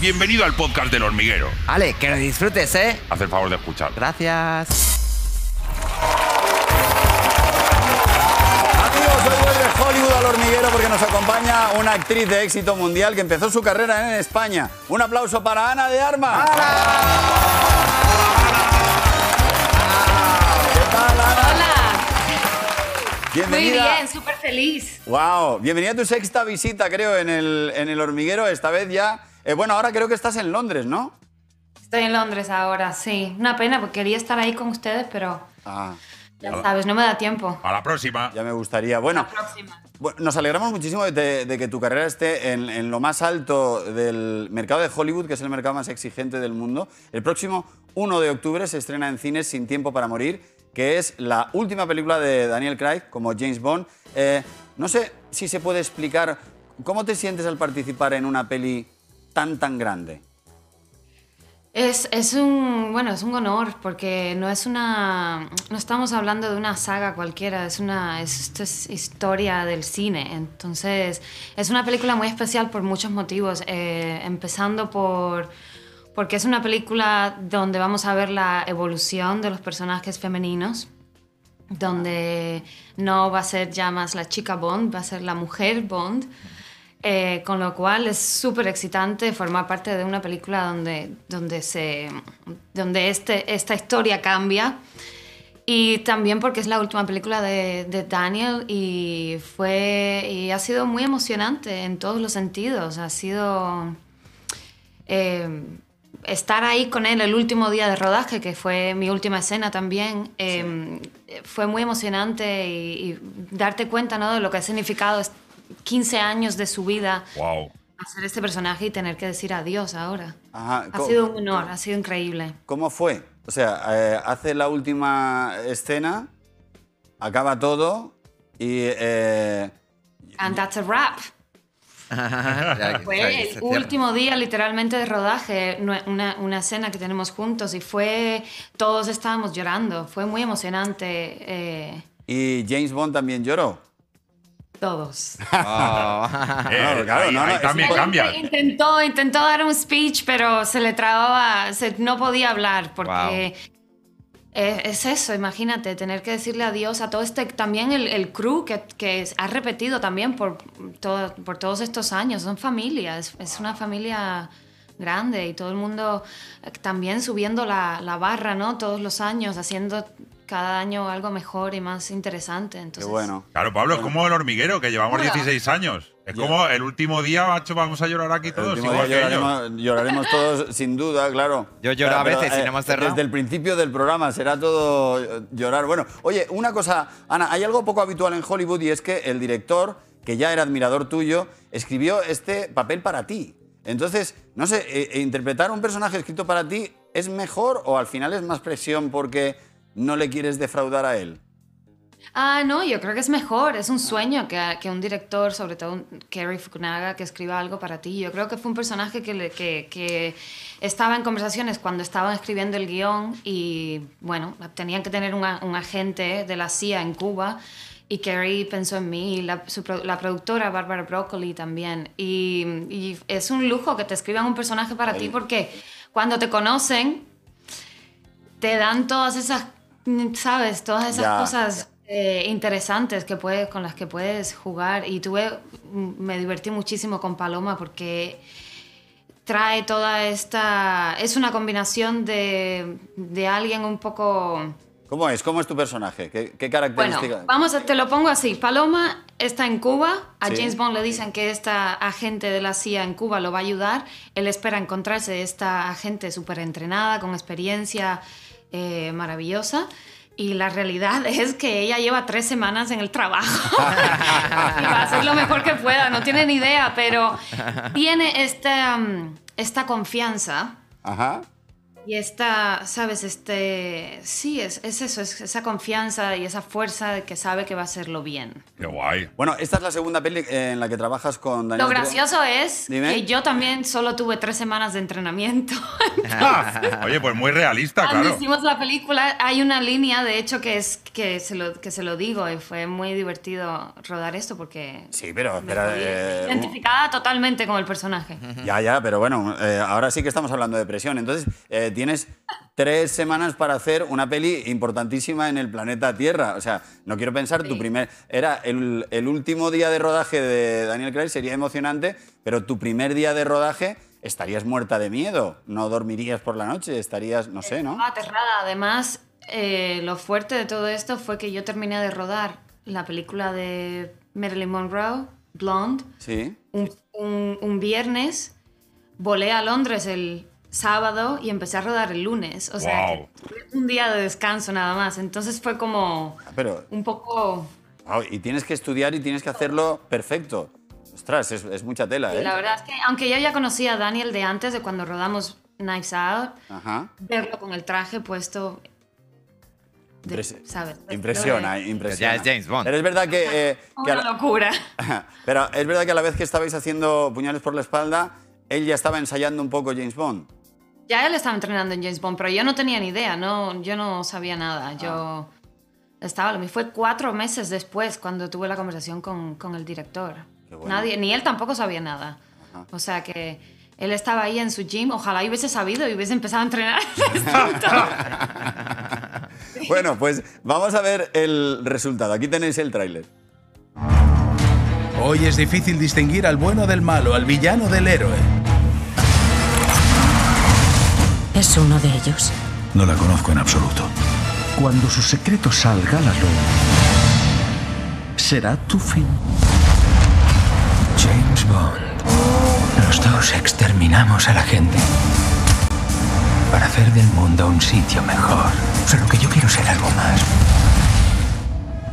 Bienvenido al podcast del hormiguero. Ale, que lo disfrutes, ¿eh? Haz el favor de escuchar. Gracias. Amigos, hoy vuelve Hollywood al hormiguero porque nos acompaña una actriz de éxito mundial que empezó su carrera en España. Un aplauso para Ana de Armas. ¿Qué tal, Ana? Hola. Muy Bienvenida. bien, súper feliz. Wow, bienvenida a tu sexta visita, creo, en el, en el hormiguero. Esta vez ya. Eh, bueno, ahora creo que estás en Londres, ¿no? Estoy en Londres ahora, sí. Una pena porque quería estar ahí con ustedes, pero Ah, ya sabes, no me da tiempo. A la próxima. ya me gustaría. Bueno, La próxima. Bueno, nos alegramos muchísimo de, de que tu carrera esté en, en lo más alto del mercado de Hollywood, que es el mercado más exigente del mundo. El próximo 1 de octubre se estrena en cines Sin Tiempo para Morir, que es la última película de Daniel Craig como James Bond. Eh, no sé si se puede explicar cómo te sientes al participar en una peli tan, tan grande. Es, es un, bueno, es un honor porque no es una, no estamos hablando de una saga cualquiera, es una, es, esto es historia del cine. Entonces, es una película muy especial por muchos motivos, eh, empezando por, porque es una película donde vamos a ver la evolución de los personajes femeninos, donde no va a ser ya más la chica Bond, va a ser la mujer Bond. Eh, con lo cual es súper excitante formar parte de una película donde, donde, se, donde este, esta historia cambia. Y también porque es la última película de, de Daniel y, fue, y ha sido muy emocionante en todos los sentidos. Ha sido eh, estar ahí con él el último día de rodaje, que fue mi última escena también, eh, fue muy emocionante y, y darte cuenta ¿no? de lo que ha significado 15 años de su vida Wow. hacer este personaje y tener que decir adiós ahora. Ajá, Ha sido un honor, ha sido increíble. ¿Cómo fue? O sea, eh, hace la última escena, acaba todo y... eh, And that's a wrap. Fue el último día literalmente de rodaje, una, una escena que tenemos juntos y fue, todos estábamos llorando, fue muy emocionante, eh, y James Bond también lloró. Todos. Eh, Claro, no, no, ahí es también Él cambia. Intentó, intentó dar un speech, pero se le trababa, se- no podía hablar porque es eso, imagínate, tener que decirle adiós a todo este, también el, el crew que, que ha repetido también por, todo- por todos estos años, son familia, es, es una familia grande y todo el mundo eh, también subiendo la, la barra, ¿no? Todos los años, haciendo cada año algo mejor y más interesante. Qué Entonces, bueno. Claro, Pablo, es como el hormiguero, que llevamos Hola. 16 años. Es como el último día, macho, vamos a llorar aquí El todos. igual lloraremos, lloraremos todos, sin duda, claro. Yo lloro a Pero, veces, si eh, no hemos cerrado. Desde el principio del programa será todo eh, llorar. Bueno, oye, una cosa, Ana, hay algo poco habitual en Hollywood y es que el director, que ya era admirador tuyo, escribió este papel para ti. Entonces, no sé, eh, eh, interpretar un personaje escrito para ti es mejor o al final es más presión porque no le quieres defraudar a él. Ah, no, yo creo que es mejor, es un sueño que, que un director, sobre todo un Kerry Fukunaga, que escriba algo para ti. Yo creo que fue un personaje que, le- que, que estaba en conversaciones cuando estaban escribiendo el guion y, bueno, tenían que tener un, agente de la CIA en Cuba y Kerry pensó en mí y la, su pro- la productora Barbara Broccoli también. Y, y es un lujo que te escriban un personaje para ti porque cuando te conocen te dan todas esas, ¿sabes? Todas esas Ya, cosas eh, interesantes que puedes, con las que puedes jugar. Y tuve, me divertí muchísimo con Paloma porque trae toda esta... Es una combinación de, de alguien un poco... ¿Cómo es? ¿Cómo es tu personaje? ¿Qué, qué Bueno, características? vamos a, te lo pongo así. Paloma está en Cuba. A Sí. James Bond le dicen que esta agente de la CIA en Cuba lo va a ayudar. Él espera encontrarse esta agente súper entrenada, con experiencia eh, maravillosa. Y la realidad es que ella lleva tres semanas en el trabajo y va a hacer lo mejor que pueda. No tiene ni idea, pero tiene esta, mm, esta confianza Ajá. Y esta, ¿sabes? Este, sí, es, es eso, es esa confianza y esa fuerza de que sabe que va a hacerlo bien. Qué guay. Bueno, esta es la segunda peli en la que trabajas con Daniel Lo gracioso es Dime. que yo también solo tuve tres semanas de entrenamiento. Ah, Oye, pues muy realista, Cuando claro. hicimos la película hay una línea, de hecho, que es que se lo, que se lo digo y fue muy divertido rodar esto porque Sí, pero espera, eh, identificada totalmente con el personaje. Ya, ya, pero bueno, eh, ahora sí que estamos hablando de presión. Entonces, eh, tienes tres semanas para hacer una peli importantísima en el planeta Tierra. O sea, no quiero pensar, tu primer... Era el, el último día de rodaje de Daniel Craig, sería emocionante, pero tu primer día de rodaje estarías muerta de miedo. No dormirías por la noche, estarías, no sé, ¿no? Estaba aterrada. Además, eh, lo fuerte de todo esto fue que yo terminé de rodar la película de Marilyn Monroe, Blonde, Sí. un, un- un viernes, volé a Londres el sábado y empecé a rodar el lunes. O sea, un día de descanso nada más. Entonces fue como Pero, un poco... wow, y tienes que estudiar y tienes que hacerlo perfecto. Ostras, es, es mucha tela, ¿eh? La verdad es que, aunque yo ya conocía a Daniel de antes, de cuando rodamos Knives Out, Ajá. verlo con el traje puesto... de- ¿sabes? Impresiona, De- impresiona. Ya es James Bond. Pero es verdad que... eh, que la- locura. Pero es verdad que a la vez que estabais haciendo puñales por la espalda, él ya estaba ensayando un poco James Bond. Ya él estaba entrenando en James Bond, pero yo no tenía ni idea, no, yo no sabía nada. Ah. Yo estaba, me fue cuatro meses después cuando tuve la conversación con, con el director. Bueno. Nadie, ni él tampoco sabía nada. O sea que él estaba ahí en su gym, ojalá hubiese sabido y hubiese empezado a entrenar. Bueno, pues vamos a ver el resultado. Aquí tenéis el tráiler. Hoy es difícil distinguir al bueno del malo, al villano del héroe. ¿Es uno de ellos? No la conozco en absoluto. Cuando su secreto salga a la luz, será tu fin. James Bond. Los dos exterminamos a la gente para hacer del mundo un sitio mejor. Solo que yo quiero ser algo más.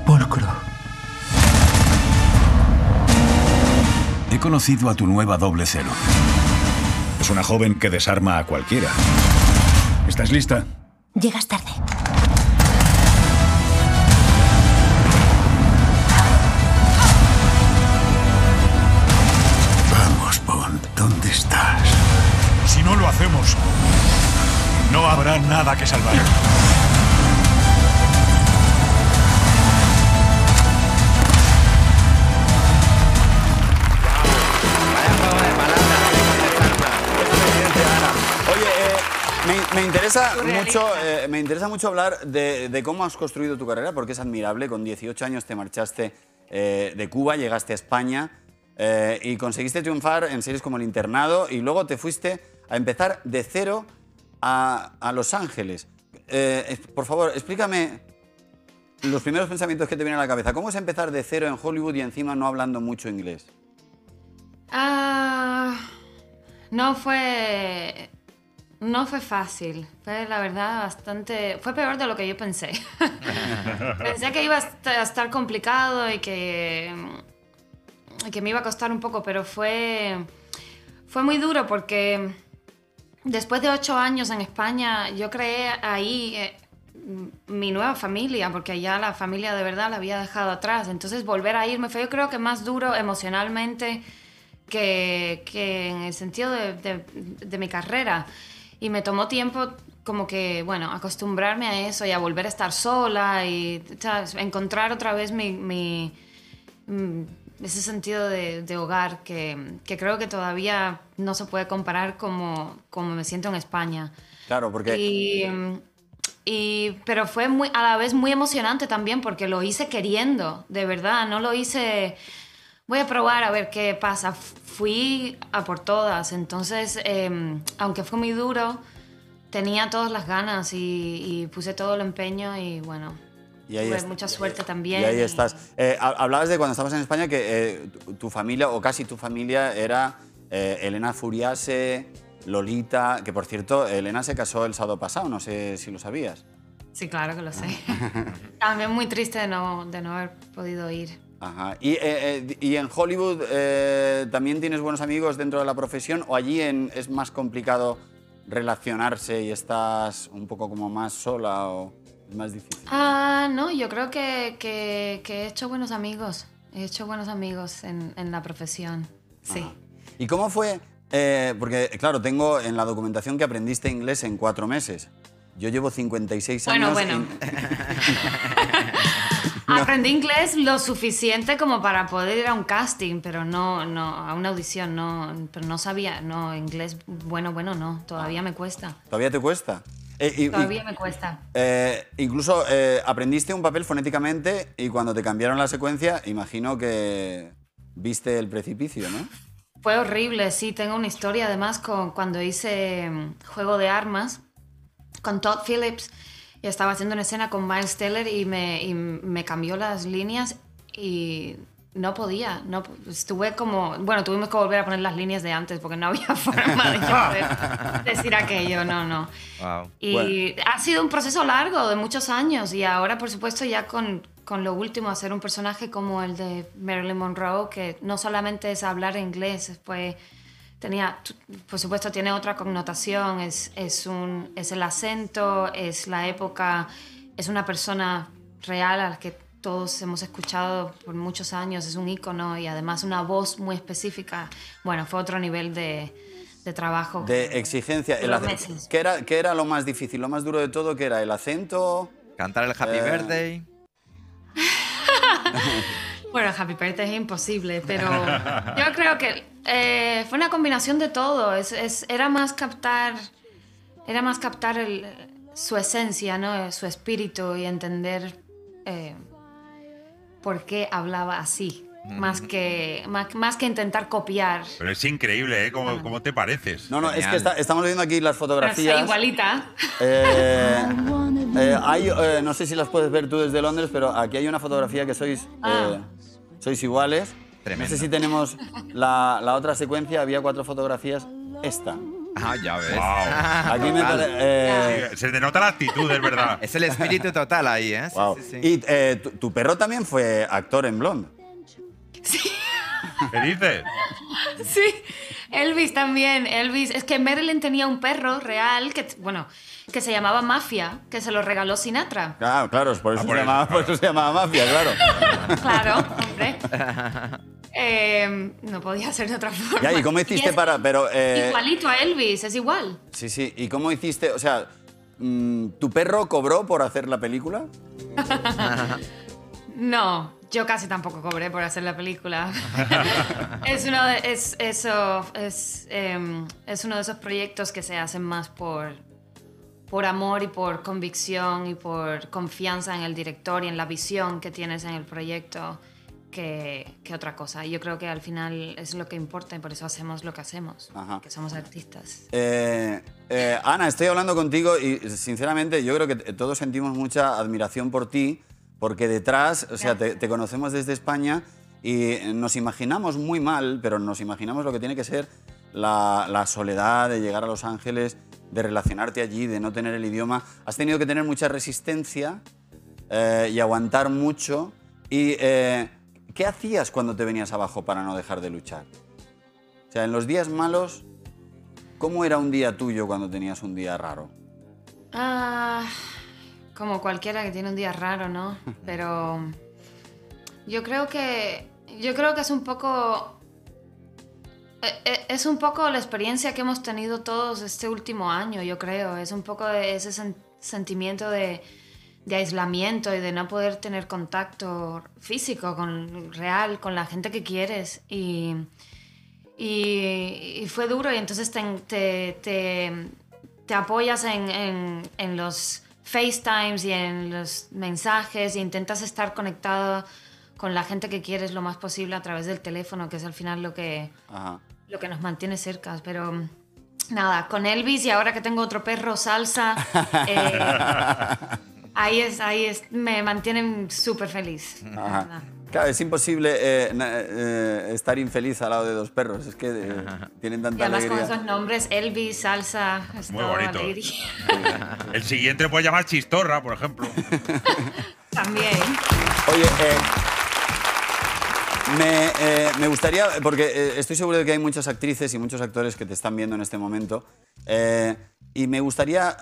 Pulcro. He conocido a tu nueva doble cero. Es una joven que desarma a cualquiera. ¿Estás lista? Llegas tarde. Vamos, Bond, ¿dónde estás? Si no lo hacemos, no habrá nada que salvar. Interesa Surrealista. mucho, eh, me interesa mucho hablar de, de cómo has construido tu carrera, porque es admirable. Con 18 años te marchaste eh, de Cuba, llegaste a España eh, y conseguiste triunfar en series como El Internado y luego te fuiste a empezar de cero a, a Los Ángeles. Es- por favor, explícame los primeros pensamientos que te vienen a la cabeza. ¿Cómo es empezar de cero en Hollywood y encima no hablando mucho inglés? Ah, no fue. No fue fácil. Fue, la verdad, bastante. Fue peor de lo que yo pensé. pensé que iba a est- a estar complicado y que. que me iba a costar un poco, pero fue. Fue muy duro porque. Después de ocho años en España, yo creé ahí eh, mi nueva familia, porque ya la familia de verdad la había dejado atrás. Entonces volver a irme fue yo creo que más duro emocionalmente que, en el sentido de mi carrera. Y me tomó tiempo como que, bueno, acostumbrarme a eso y a volver a estar sola y ¿sabes? encontrar otra vez mi, mi- mm, ese sentido de, de hogar que, que creo que todavía no se puede comparar como, como me siento en España. Claro, porque... Y, mm, y- pero fue muy, a la vez muy emocionante también porque lo hice queriendo, de verdad, no lo hice, voy a probar a ver qué pasa, fui a por todas, entonces, em, aunque fue muy duro, tenía todas las ganas y, y puse todo el empeño y bueno, Y ahí mucha suerte también. Y ahí estás. Eh, ha- hablabas de cuando estabas en España que eh, tu, tu familia, o casi tu familia, era eh, Elena Furiase, Lolita, que por cierto, Elena se casó el sábado pasado, no sé si lo sabías. Sí, claro que lo sé. también muy triste de no, de no haber podido ir. Ajá. ¿Y, eh, eh, y en Hollywood eh, también tienes buenos amigos dentro de la profesión o allí en- es más complicado relacionarse y estás un poco como más sola o es más difícil? Ah, no, yo creo que, que- que he hecho buenos amigos. He hecho buenos amigos en, en la profesión. Sí. ¿Y cómo fue? eh, porque, claro, tengo en la documentación que aprendiste inglés en cuatro meses. Yo llevo 56 Bueno, años. bueno. y- Aprendí inglés lo suficiente como para poder ir a un casting, pero no, no, a una audición, no, pero no sabía, no, inglés bueno, bueno, no, todavía me cuesta. ¿Todavía te cuesta? Eh, y- y- Todavía me cuesta. eh, incluso eh, aprendiste un papel fonéticamente y cuando te cambiaron la secuencia, imagino que viste el precipicio, ¿no? Fue horrible, sí, tengo una historia además con cuando hice mm, Juego de Armas con Todd Phillips y estaba haciendo una escena con Miles Teller y me, y me cambió las líneas y no podía, no, estuve como, bueno, tuvimos que volver a poner las líneas de antes porque no había forma de poder decir aquello, no, no. Wow. Y ha sido un proceso largo, de muchos años, y ahora, por supuesto, ya con, con lo último, hacer un personaje como el de Marilyn Monroe, que no solamente es hablar inglés, pues tenía, por supuesto, tiene otra connotación, es, es, un, es el acento, es la época, es una persona real a la que todos hemos escuchado por muchos años, es un ícono y además una voz muy específica. Bueno, fue otro nivel de, de trabajo. De exigencia. El. ¿Qué era, ¿Qué era lo más difícil? Lo más duro de todo, ¿qué era? ¿El acento? Cantar el Happy Eh, Birthday. Bueno, Happy Birthday es imposible, pero yo creo que eh, fue una combinación de todo. Es, es- era más captar, era más captar el- su esencia, ¿no? Su espíritu y entender eh, por qué hablaba así, más que más, más que intentar copiar. Pero es increíble, ¿eh? ¿Cómo, cómo te pareces? No, no, es que Genial. está- estamos viendo aquí las Pero fotografías. sí, igualita. Eh, eh, hay, eh, no sé si las puedes ver tú desde Londres, pero aquí hay una fotografía que sois, Ah. eh, sois iguales. Tremendo. No sé si tenemos la, la otra secuencia, había cuatro fotografías. Esta. Ah, ya ves. Wow. Aquí me pare- eh, Se denota la actitud, es verdad. Es el espíritu total ahí, ¿eh? Sí, wow. sí, sí. Y eh, tu, tu perro también fue actor en Blonde. ¿Qué dices? Sí, Elvis también. Elvis, es que Marilyn tenía un perro real que, bueno, que se llamaba Mafia, que se lo regaló Sinatra. Ah, claro, por eso, Ah, se, por eso. llamaba, por eso se llamaba Mafia, claro. Claro, hombre. Eh, no podía ser de otra forma. Ya, ¿y cómo hiciste es para...? Pero, eh, Igualito a Elvis, es igual. Sí, sí. ¿Y cómo hiciste? O sea, mm, ¿tu perro cobró por hacer la película? No, yo casi tampoco cobré por hacer la película. es, uno de, es, eso, es, em, es uno de esos proyectos que se hacen más por, por amor y por convicción y por confianza en el director y en la visión que tienes en el proyecto que, que otra cosa. Y Yo creo que al final es lo que importa y por eso hacemos lo que hacemos, Ajá. que somos artistas. Eh, eh, Ana, estoy hablando contigo y sinceramente yo creo que todos sentimos mucha admiración por ti, porque detrás, o sea, te, te conocemos desde España y nos imaginamos muy mal, pero nos imaginamos lo que tiene que ser la, la soledad de llegar a Los Ángeles, de relacionarte allí, de no tener el idioma. Has tenido que tener mucha resistencia eh, y aguantar mucho. ¿Y eh, qué hacías cuando te venías abajo para no dejar de luchar? O sea, en los días malos, ¿Cómo era un día tuyo cuando tenías un día raro? Ah, como cualquiera que tiene un día raro, ¿no? Pero yo creo que yo creo que es un poco eh, eh, es un poco la experiencia que hemos tenido todos este último año, yo creo. Es un poco de ese sen- sentimiento de, de aislamiento y de no poder tener contacto físico, con, real, con la gente que quieres. Y, y, y fue duro y entonces te, te, te- te apoyas en, en- en los FaceTimes y en los mensajes e intentas estar conectado con la gente que quieres lo más posible a través del teléfono, que es al final lo que, Ajá. lo que nos mantiene cerca. Pero nada, con Elvis y ahora que tengo otro perro, Salsa, eh, ahí es, ahí es, me mantienen súper feliz. Ajá. Claro, es imposible eh, na- eh, estar infeliz al lado de dos perros. Es que eh, tienen Y tanta además con alegría. esos nombres, Elvis, Salsa, es Muy todo bonito. alegría. El siguiente puede llamar Chistorra, por ejemplo. También. Oye, eh, me, eh, me gustaría, porque eh, estoy seguro de que hay muchas actrices y muchos actores que te están viendo en este momento Eh, y me gustaría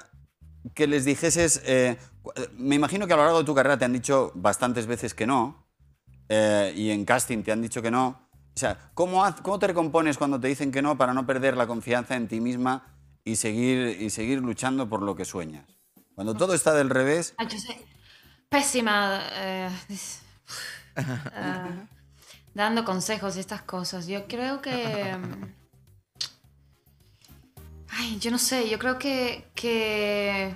que les dijeses, eh, cu- me imagino que a lo largo de tu carrera te han dicho bastantes veces que no, eh, y en casting te han dicho que no. O sea, ¿cómo, haz- ¿cómo te recompones cuando te dicen que no para no perder la confianza en ti misma y seguir, y seguir luchando por lo que sueñas? Cuando todo está del revés, yo soy pésima eh, eh, dando consejos y estas cosas. Yo creo que... mm, Ay, yo no sé, yo creo que... que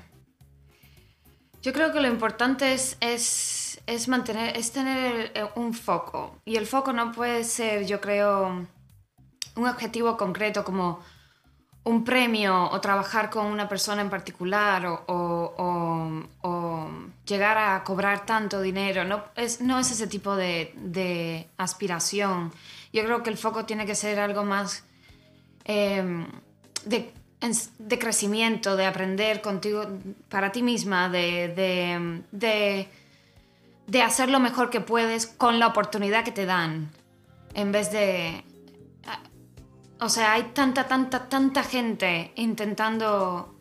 yo creo que lo importante es, es, es mantener, es tener el- un foco. Y el foco no puede ser, yo creo, un objetivo concreto como un premio o trabajar con una persona en particular o, llegar a cobrar tanto dinero. No es, no es ese tipo de, de aspiración. Yo creo que el foco tiene que ser algo más eh, de, en- de crecimiento, de aprender contigo, para ti misma, de, de, hacer lo mejor que puedes con la oportunidad que te dan, en vez de... O sea, hay tanta, tanta, tanta gente intentando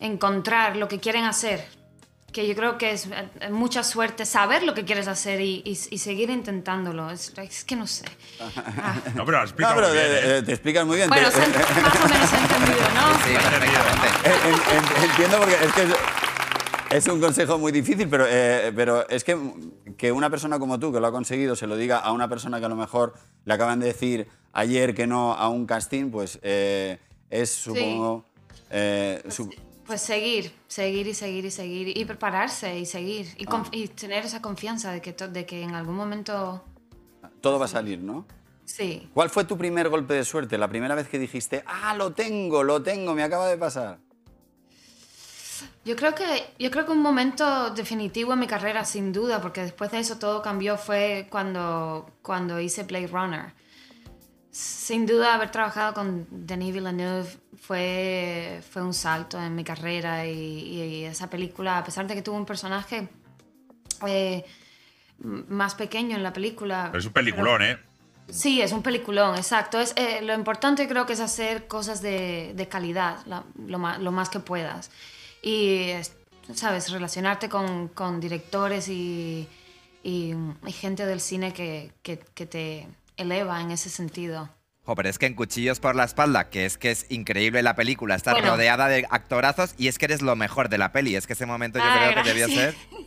encontrar lo que quieren hacer, que yo creo que es eh, mucha suerte saber lo que quieres hacer y, y- y seguir intentándolo. Es, es que no sé. Ah. No, pero lo has No, pero muy bien, eh, ¿eh? te explicas muy bien. Bueno, Te- más o menos entendido, ¿no? Sí, perfectamente. Eh, en- en- entiendo porque es que es, un consejo muy difícil, pero, eh, pero es que que una persona como tú, que lo ha conseguido, se lo diga a una persona que a lo mejor le acaban de decir ayer que no a un casting, pues eh, es, supongo... eh, su- Pues seguir, seguir y seguir y seguir y prepararse y seguir y, y tener esa confianza de que, de que en algún momento todo va a salir, ¿no? sí. ¿Cuál fue tu primer golpe de suerte? La primera vez que dijiste, ah, lo tengo, lo tengo, me acaba de pasar. Yo creo que yo creo que un momento definitivo en mi carrera sin duda, porque después de eso todo cambió fue cuando cuando hice Blade Runner. Sin duda haber trabajado con Denis Villeneuve fue fue un salto en mi carrera y, y esa película, a pesar de que tuvo un personaje eh, más pequeño en la película. Pero es un peliculón, ¿eh? Sí, es un peliculón, exacto. Es, eh, lo importante creo que es hacer cosas de, de calidad, la- lo, lo más que puedas. Y, es- ¿sabes? Relacionarte con, con directores y, y, y gente del cine que, que- que te eleva en ese sentido. Jo, pero es que en Cuchillos por la espalda, que es que es increíble la película, estar Bueno. rodeada de actorazos y es que eres lo mejor de la peli. Es que ese momento yo Ay, creo que debió gracias. ser.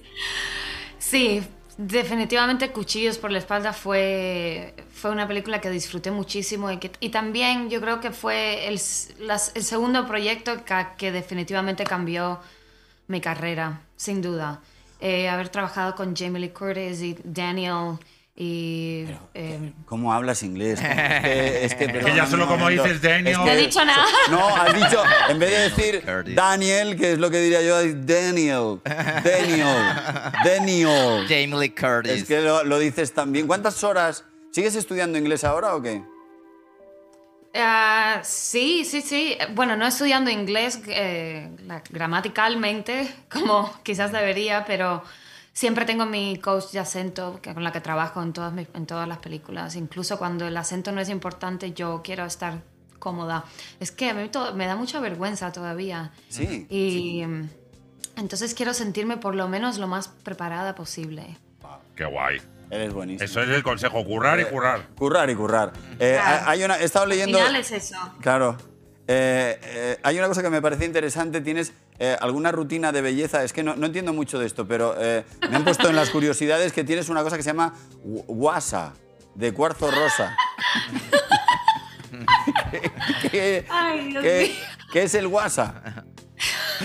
Sí, definitivamente Cuchillos por la espalda fue, fue una película que disfruté muchísimo y, que, y también yo creo que fue el, el segundo proyecto que, que definitivamente cambió mi carrera, sin duda. Eh, haber trabajado con Jamie Lee Curtis y Daniel y... eh, ¿Cómo hablas inglés? Es que, es que, Es que ya solo como dices Daniel. No he dicho nada. No, has dicho, en vez de decir. Daniel, que es lo que diría yo, es Daniel. Daniel. Daniel. Jamie Lee Curtis. Es que lo, lo dices también. ¿Cuántas horas? ¿Sigues estudiando inglés ahora o qué? Ah, sí, sí, sí. Bueno, no estudiando inglés eh, gramaticalmente, como quizás debería, pero siempre tengo mi coach de acento que- con la que trabajo en todas, mis- en todas las películas. Incluso cuando el acento no es importante, yo quiero estar cómoda. Es que a mí to- me da mucha vergüenza todavía. Sí. Y mm, entonces quiero sentirme por lo menos lo más preparada posible. Qué guay. Eres buenísimo. Eso es el consejo, currar y currar. Currar y currar. Eh, Claro. hay una, he estado Al leyendo... final es eso. Claro. Eh, eh, hay una cosa que me parece interesante. ¿Tienes eh, alguna rutina de belleza? Es que no, no entiendo mucho de esto, pero eh, me han puesto en las curiosidades que tienes una cosa que se llama gu- guasa, de cuarzo rosa. ¿Qué, qué- Ay, Dios qué- mío. qué es el guasa?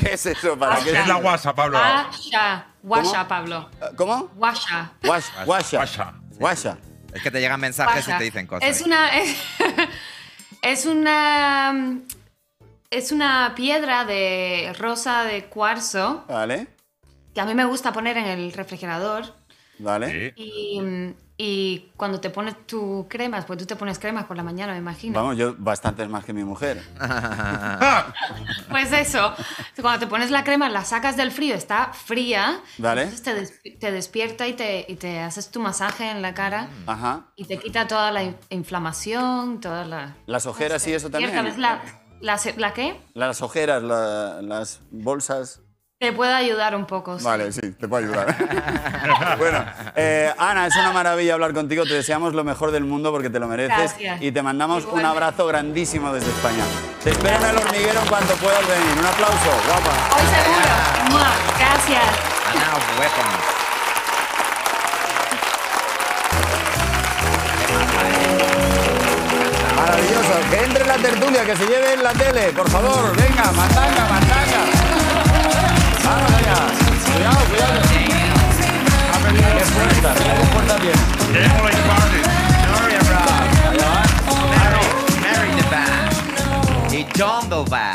¿Qué es eso? ¿Para ¿Qué qué? es la guasa, Pablo? Guasha, guasha, ¿Cómo? Pablo. ¿Cómo? Guasha. Guas- Guasha. Guasa. Guasha. Es que te llegan mensajes Guasha. y te dicen cosas. Es una. Es, es una. Es una piedra de rosa de cuarzo Vale, que a mí me gusta poner en el refrigerador. Vale. Sí. Y, y cuando te pones tu cremas, pues tú te pones cremas por la mañana, me imagino. Vamos, yo bastantes más que mi mujer. Pues eso, cuando te pones la crema, la sacas del frío, está fría. Vale. Entonces te, des- te despierta y te, y te haces tu masaje en la cara. Ajá. Y te quita toda la in- inflamación, toda la... Las ojeras y eso también. La- ¿La, ¿La qué? Las ojeras, la- las bolsas. Te puede ayudar un poco. sí. Vale, sí, te puedo ayudar. bueno, eh, Ana, es una maravilla hablar contigo. Te deseamos lo mejor del mundo porque te lo mereces. Gracias. Y te mandamos un abrazo grandísimo desde España. Te espero en el hormiguero en cuanto puedas venir. Un aplauso, guapa. Hoy seguro. Mua. Gracias. Ana Weapons. Maravilloso. Que entre en la tertulia, que se lleve en la tele, por favor. Venga, mandanga, mandanga. Vamos allá. Cuidado, cuidado. Emily Party. Mary the Band. Y John.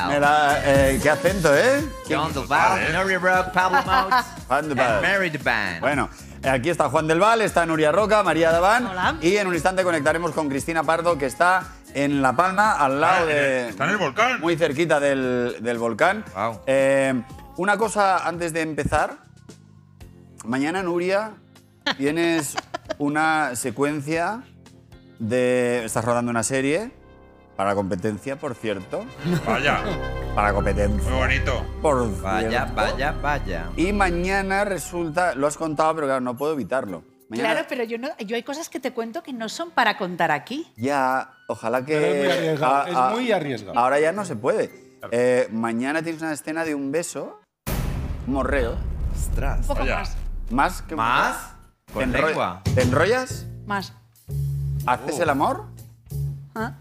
Mira, eh, qué acento, ¿eh? John Delval, Nuri Rock, Pablo Motes, Juan del and Val. Mary the Band. Bueno, aquí está Juan del Val, está Nuria Roca, María Daván. Hola. Y en un instante conectaremos con Cristina Pardo, que está en La Palma, al lado Ah, de. está en el volcán. Muy cerquita del, del volcán. Eh, una cosa antes de empezar. Mañana, Nuria, tienes una secuencia de. Estás rodando una serie. Para competencia, por cierto. Vaya, Para competencia. muy bonito. Por Vaya, cierto. vaya, vaya. Y mañana resulta. Lo has contado, pero claro, no puedo evitarlo. Mañana- Claro, pero yo, no, yo hay cosas que te cuento que no son para contar aquí. Ya, ojalá que. Pero es muy arriesgado, es muy arriesgado. Ahora ya no se puede. Eh, mañana tienes una escena de un beso, morreo. Ostras. Un poco Vaya. más. ¿Más que ¿Más? morreo? Con ¿Te enro- lengua. ¿Te enrollas? Más. ¿Haces el amor? ¿Ah?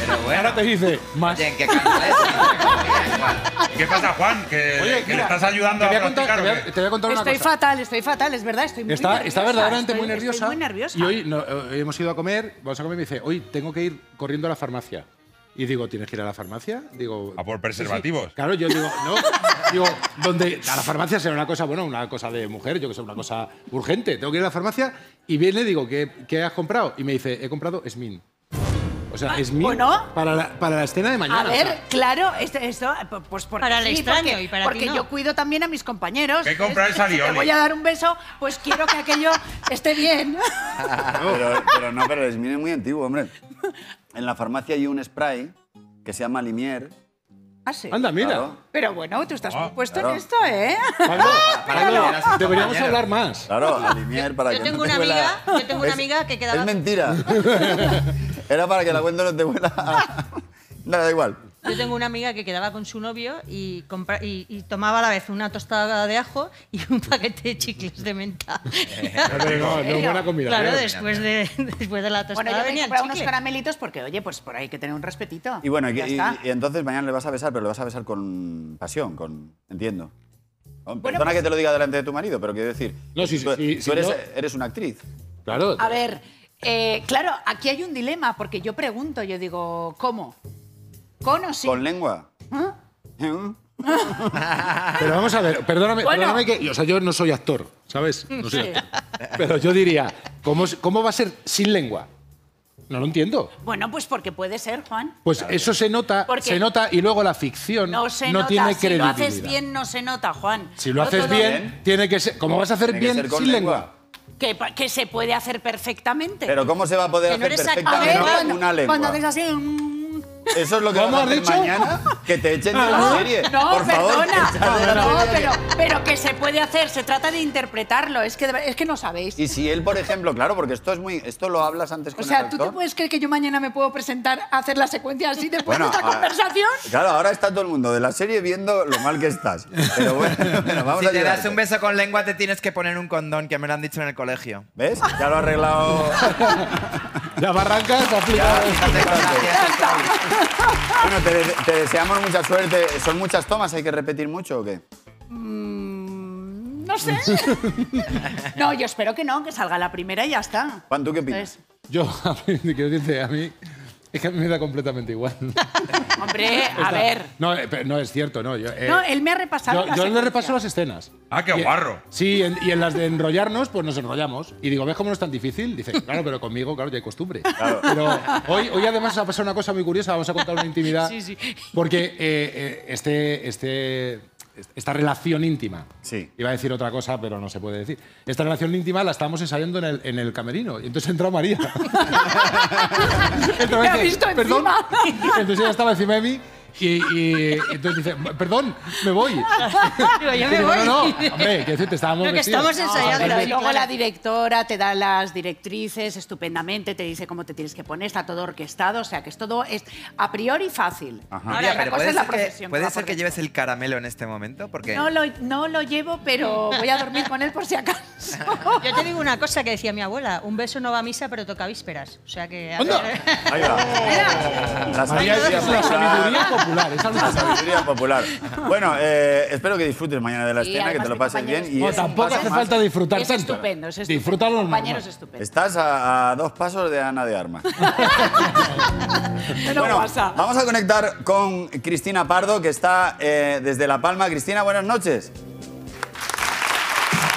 Pero bueno. Ahora te dice más. Oye, ¿en qué ¿Qué pasa, Juan? ¿Que, Oye, que le mira, estás ayudando te voy a a contar, practicar te o voy a, qué? te voy a contar una Estoy cosa. fatal, estoy fatal, es verdad, estoy muy Está, nerviosa. está verdaderamente muy estoy- nerviosa. Estoy muy nerviosa. Y hoy, no, hoy hemos ido a comer, vamos a comer y me dice, hoy tengo que ir corriendo a la farmacia. Y digo, ¿tienes que ir a la farmacia? Digo, ¿A por "Sí, sí". preservativos? Claro, yo digo, no. digo, donde a la farmacia será una cosa, bueno, una cosa de mujer, yo que sé, una cosa urgente. Tengo que ir a la farmacia y viene, digo, ¿qué, qué has comprado? Y me dice, he comprado Esmin. O sea, Esmin bueno. para, la, para la escena de mañana. A o ver, sea, claro, esto, esto, pues porque Para el sí, extraño porque, y para porque ti no. yo cuido también a mis compañeros. ¿Qué compráis Es- a si te voy a dar un beso, pues quiero que aquello esté bien. Pero, pero no, pero es muy antiguo, hombre. En la farmacia hay un spray que se llama Limier. Ah, sí. Anda, mira. Claro. Pero bueno, tú estás Ah, muy puesto claro. en esto, ¿eh? Pablo, Para Pablo, deberíamos hablar más. Claro, a Limier para Yo que tengo no te una huela- amiga- yo tengo una Es- amiga que quedaba- Es mentira. Era para que la cuenta no te huela. a- No, da igual. Yo tengo una amiga que quedaba con su novio y, compra- y, y tomaba a la vez una tostada de ajo y un paquete de chicles de menta. No, no es buena combinación. claro, después de, después de la tostada Bueno, yo me venía el comprado unos caramelitos porque, oye, pues por ahí hay que tener un respetito. Y bueno, y, y- entonces mañana le vas a besar, pero le vas a besar con pasión, con. Entiendo. Oh, Bueno, Perdona pues- que te lo diga delante de tu marido, pero quiero decir. No, sí, sí, tú, sí, tú sí, eres, no. eres una actriz. Claro. A ver, eh, claro, aquí hay un dilema porque yo pregunto, yo digo, ¿cómo? ¿Con o sin? Con lengua. ¿Ah? ¿Eh? Pero vamos a ver, perdóname, Bueno. perdóname que. O sea, yo no soy actor, ¿sabes? No soy actor. Pero yo diría, ¿cómo, es- ¿cómo va a ser sin lengua? No lo entiendo. Bueno, pues porque puede ser, Juan. Pues eso se nota, Porque se nota y luego la ficción No no, se nota. tiene si credibilidad. lo haces bien, no se nota, Juan. Si lo No haces todo- bien, tiene que ser. ¿Cómo vas a hacer Tiene que bien ser con sin lengua. lengua? Que, pa- que se puede hacer perfectamente. Pero ¿cómo se va a poder Que no hacer eres actor. a ver, perfectamente cuando, una lengua? cuando haces así... mm, Eso es lo que ¿Cómo vas a hacer dicho? mañana. Que te echen de la No, serie. no, Por favor, perdona. la No, serie. pero, pero que se puede hacer, se trata de interpretarlo. Es que, es que no sabéis. Y si él, por ejemplo, claro, porque esto es muy. Esto lo hablas antes con O sea, el ¿tú te puedes creer que yo mañana me puedo presentar a hacer la secuencia así después Bueno, de esta a- conversación? Claro, ahora está todo el mundo de la serie viendo lo mal que estás. Pero bueno, bueno, vamos Si a te das un beso con lengua, te tienes que poner un condón, que me lo han dicho en el colegio. ¿Ves? Ya lo ha arreglado. Ya barrancas, aplica. Fíjate con gracia. Bueno, te, de- te deseamos mucha suerte. ¿Son muchas tomas? ¿Hay que repetir mucho o qué? Mm, no sé. no, yo espero que no, que salga la primera y ya está. Juan, ¿tú qué opinas? Entonces, Yo, quiero decirte, a mí. Es que a mí me da completamente igual. hombre, a Está- ver. No, eh, pero no es cierto, no. Yo, eh, No, él me ha repasado yo, yo le repaso las escenas. Ah, qué Y- guarro. Sí, en- y en las de enrollarnos, pues nos enrollamos. Y digo, ¿ves cómo no es tan difícil? Dice, claro, pero conmigo, claro, ya hay costumbre. Pero hoy, hoy además ha pasado una cosa muy curiosa, vamos a contar una intimidad. Sí, sí. Porque eh, eh, este, este, esta relación íntima, Sí. iba a decir otra cosa, pero no se puede decir. Esta relación íntima la estábamos ensayando en el, en el camerino. Y entonces entró María. Entonces Me ha visto "Perdón". encima. Entonces ella estaba encima de mí y, y entonces dice, perdón, me voy. Digo, yo me Digo, voy. No, no, hombre, que decirte, estábamos Lo que vestidos. estamos ensayando. Pero sí, luego la directora te da las directrices estupendamente, te dice cómo te tienes que poner, está todo orquestado, o sea que es todo es a priori fácil. Mira, Ahora, otra pero puede es la ser, que, profesión. puede ser que lleves el caramelo en este momento, porque No lo, no lo llevo, pero voy a dormir con él por si acaso. Yo te digo una cosa que decía mi abuela, un beso no va a misa, pero toca vísperas. O sea que... a Ahí va. La María, popular. es algo La sabiduría popular. Bueno, eh, espero que disfrutes mañana de la escena, que te lo pases bien. Y No, tampoco hace más. falta disfrutar Es tanto. estupendo, es estupendo. Disfrútalo Mi normal. compañero es estupendo. Estás a, a dos pasos de Ana de Armas. Pero bueno, pasa. vamos a conectar con Cristina Pardo, que está eh, desde La Palma. Cristina, buenas noches.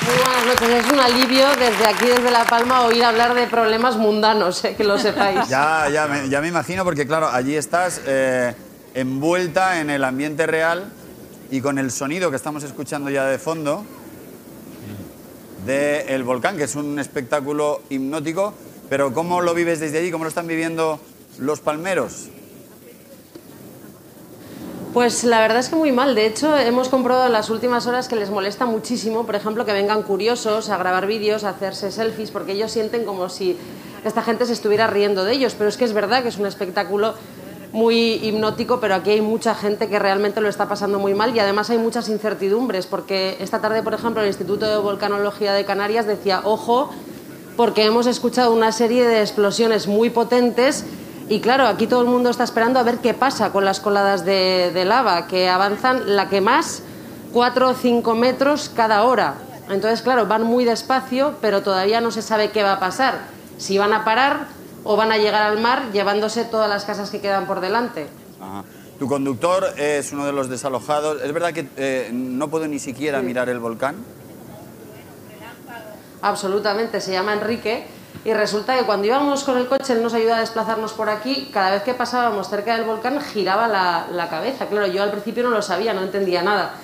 Muy buenas noches. Es un alivio desde aquí, desde La Palma, oír hablar de problemas mundanos, eh, que lo sepáis. Ya, ya, me, ya me imagino, porque claro, allí estás eh, envuelta en el ambiente real y con el sonido que estamos escuchando ya de fondo de El Volcán, que es un espectáculo hipnótico. Pero ¿cómo lo vives desde allí? ¿Cómo lo están viviendo los palmeros? Pues la verdad es que muy mal. De hecho, hemos comprobado en las últimas horas que les molesta muchísimo, por ejemplo, que vengan curiosos a grabar vídeos, a hacerse selfies, porque ellos sienten como si esta gente se estuviera riendo de ellos. Pero es que es verdad que es un espectáculo muy hipnótico, pero aquí hay mucha gente que realmente lo está pasando muy mal y además hay muchas incertidumbres, porque esta tarde, por ejemplo, el Instituto de Volcanología de Canarias decía, ojo, porque hemos escuchado una serie de explosiones muy potentes y claro, aquí todo el mundo está esperando a ver qué pasa con las coladas de, lava, que avanzan la que más 4 o 5 metros cada hora. Entonces, claro, van muy despacio, pero todavía no se sabe qué va a pasar. Si van a parar o van a llegar al mar llevándose todas las casas que quedan por delante. Ajá. Tu conductor es uno de los desalojados. ¿Es verdad que eh, no puedo ni siquiera mirar el volcán? Absolutamente, se llama Enrique. Y resulta que cuando íbamos con el coche, él nos ayuda a desplazarnos por aquí, cada vez que pasábamos cerca del volcán giraba la, la cabeza. Claro, yo al principio no lo sabía, no entendía nada.